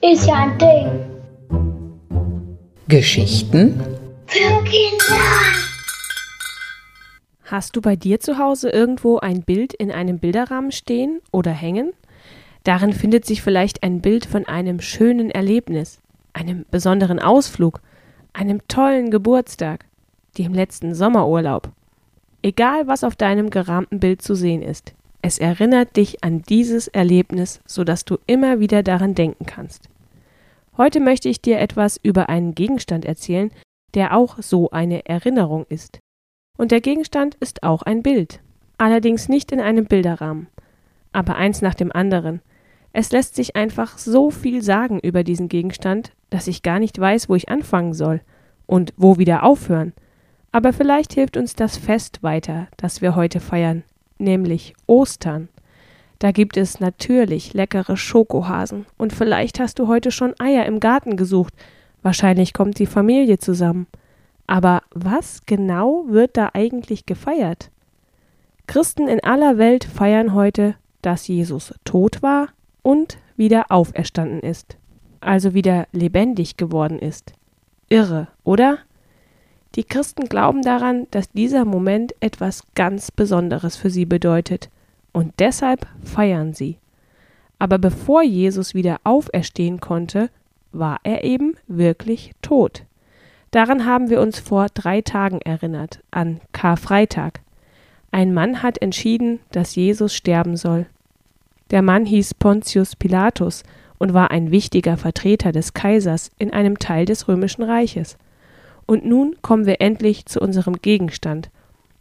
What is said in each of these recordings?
Ist ja ein Ding. Geschichten Für Kinder. Hast du bei dir zu Hause irgendwo ein Bild in einem Bilderrahmen stehen oder hängen? Darin findet sich vielleicht ein Bild von einem schönen Erlebnis, einem besonderen Ausflug, einem tollen Geburtstag, dem letzten Sommerurlaub. Egal, was auf deinem gerahmten Bild zu sehen ist, es erinnert dich an dieses Erlebnis, sodass du immer wieder daran denken kannst. Heute möchte ich dir etwas über einen Gegenstand erzählen, der auch so eine Erinnerung ist. Und der Gegenstand ist auch ein Bild, allerdings nicht in einem Bilderrahmen, aber eins nach dem anderen. Es lässt sich einfach so viel sagen über diesen Gegenstand, dass ich gar nicht weiß, wo ich anfangen soll und wo wieder aufhören. Aber vielleicht hilft uns das Fest weiter, das wir heute feiern, nämlich Ostern. Da gibt es natürlich leckere Schokohasen und vielleicht hast du heute schon Eier im Garten gesucht. Wahrscheinlich kommt die Familie zusammen. Aber was genau wird da eigentlich gefeiert? Christen in aller Welt feiern heute, dass Jesus tot war und wieder auferstanden ist, also wieder lebendig geworden ist. Irre, oder? Die Christen glauben daran, dass dieser Moment etwas ganz Besonderes für sie bedeutet, und deshalb feiern sie. Aber bevor Jesus wieder auferstehen konnte, war er eben wirklich tot. Daran haben wir uns vor drei Tagen erinnert, an Karfreitag. Ein Mann hat entschieden, dass Jesus sterben soll. Der Mann hieß Pontius Pilatus und war ein wichtiger Vertreter des Kaisers in einem Teil des römischen Reiches. Und nun kommen wir endlich zu unserem Gegenstand,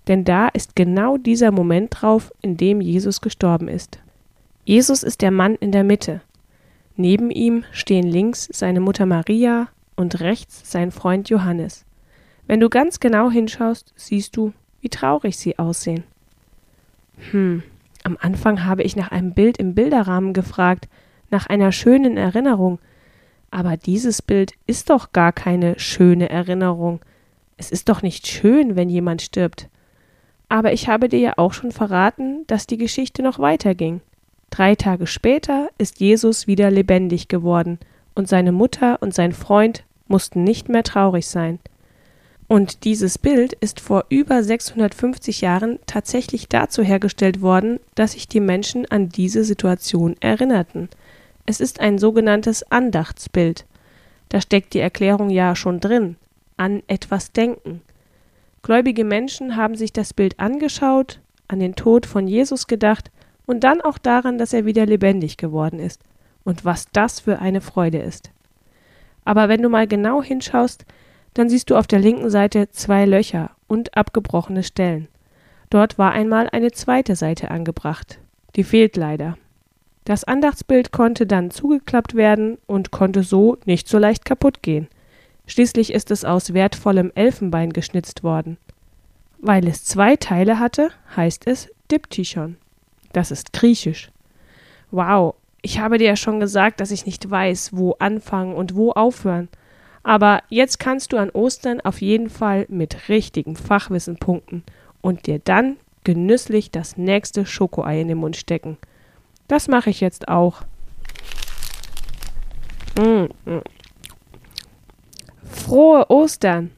denn da ist genau dieser Moment drauf, in dem Jesus gestorben ist. Jesus ist der Mann in der Mitte. Neben ihm stehen links seine Mutter Maria und rechts sein Freund Johannes. Wenn du ganz genau hinschaust, siehst du, wie traurig sie aussehen. Hm, am Anfang habe ich nach einem Bild im Bilderrahmen gefragt, nach einer schönen Erinnerung, aber dieses Bild ist doch gar keine schöne Erinnerung. Es ist doch nicht schön, wenn jemand stirbt. Aber ich habe dir ja auch schon verraten, dass die Geschichte noch weiterging. Drei Tage später ist Jesus wieder lebendig geworden, und seine Mutter und sein Freund mussten nicht mehr traurig sein. Und dieses Bild ist vor über 650 Jahren tatsächlich dazu hergestellt worden, dass sich die Menschen an diese Situation erinnerten. Es ist ein sogenanntes Andachtsbild. Da steckt die Erklärung ja schon drin. An etwas denken. Gläubige Menschen haben sich das Bild angeschaut, an den Tod von Jesus gedacht und dann auch daran, dass er wieder lebendig geworden ist. Und was das für eine Freude ist. Aber wenn du mal genau hinschaust, dann siehst du auf der linken Seite zwei Löcher und abgebrochene Stellen. Dort war einmal eine zweite Seite angebracht. Die fehlt leider. Das Andachtsbild konnte dann zugeklappt werden und konnte so nicht so leicht kaputt gehen. Schließlich ist es aus wertvollem Elfenbein geschnitzt worden. Weil es zwei Teile hatte, heißt es Diptychon. Das ist griechisch. Wow, ich habe dir ja schon gesagt, dass ich nicht weiß, wo anfangen und wo aufhören. Aber jetzt kannst du an Ostern auf jeden Fall mit richtigem Fachwissen punkten und dir dann genüsslich das nächste Schokoei in den Mund stecken. Das mache ich jetzt auch. Mm, mm. Frohe Ostern!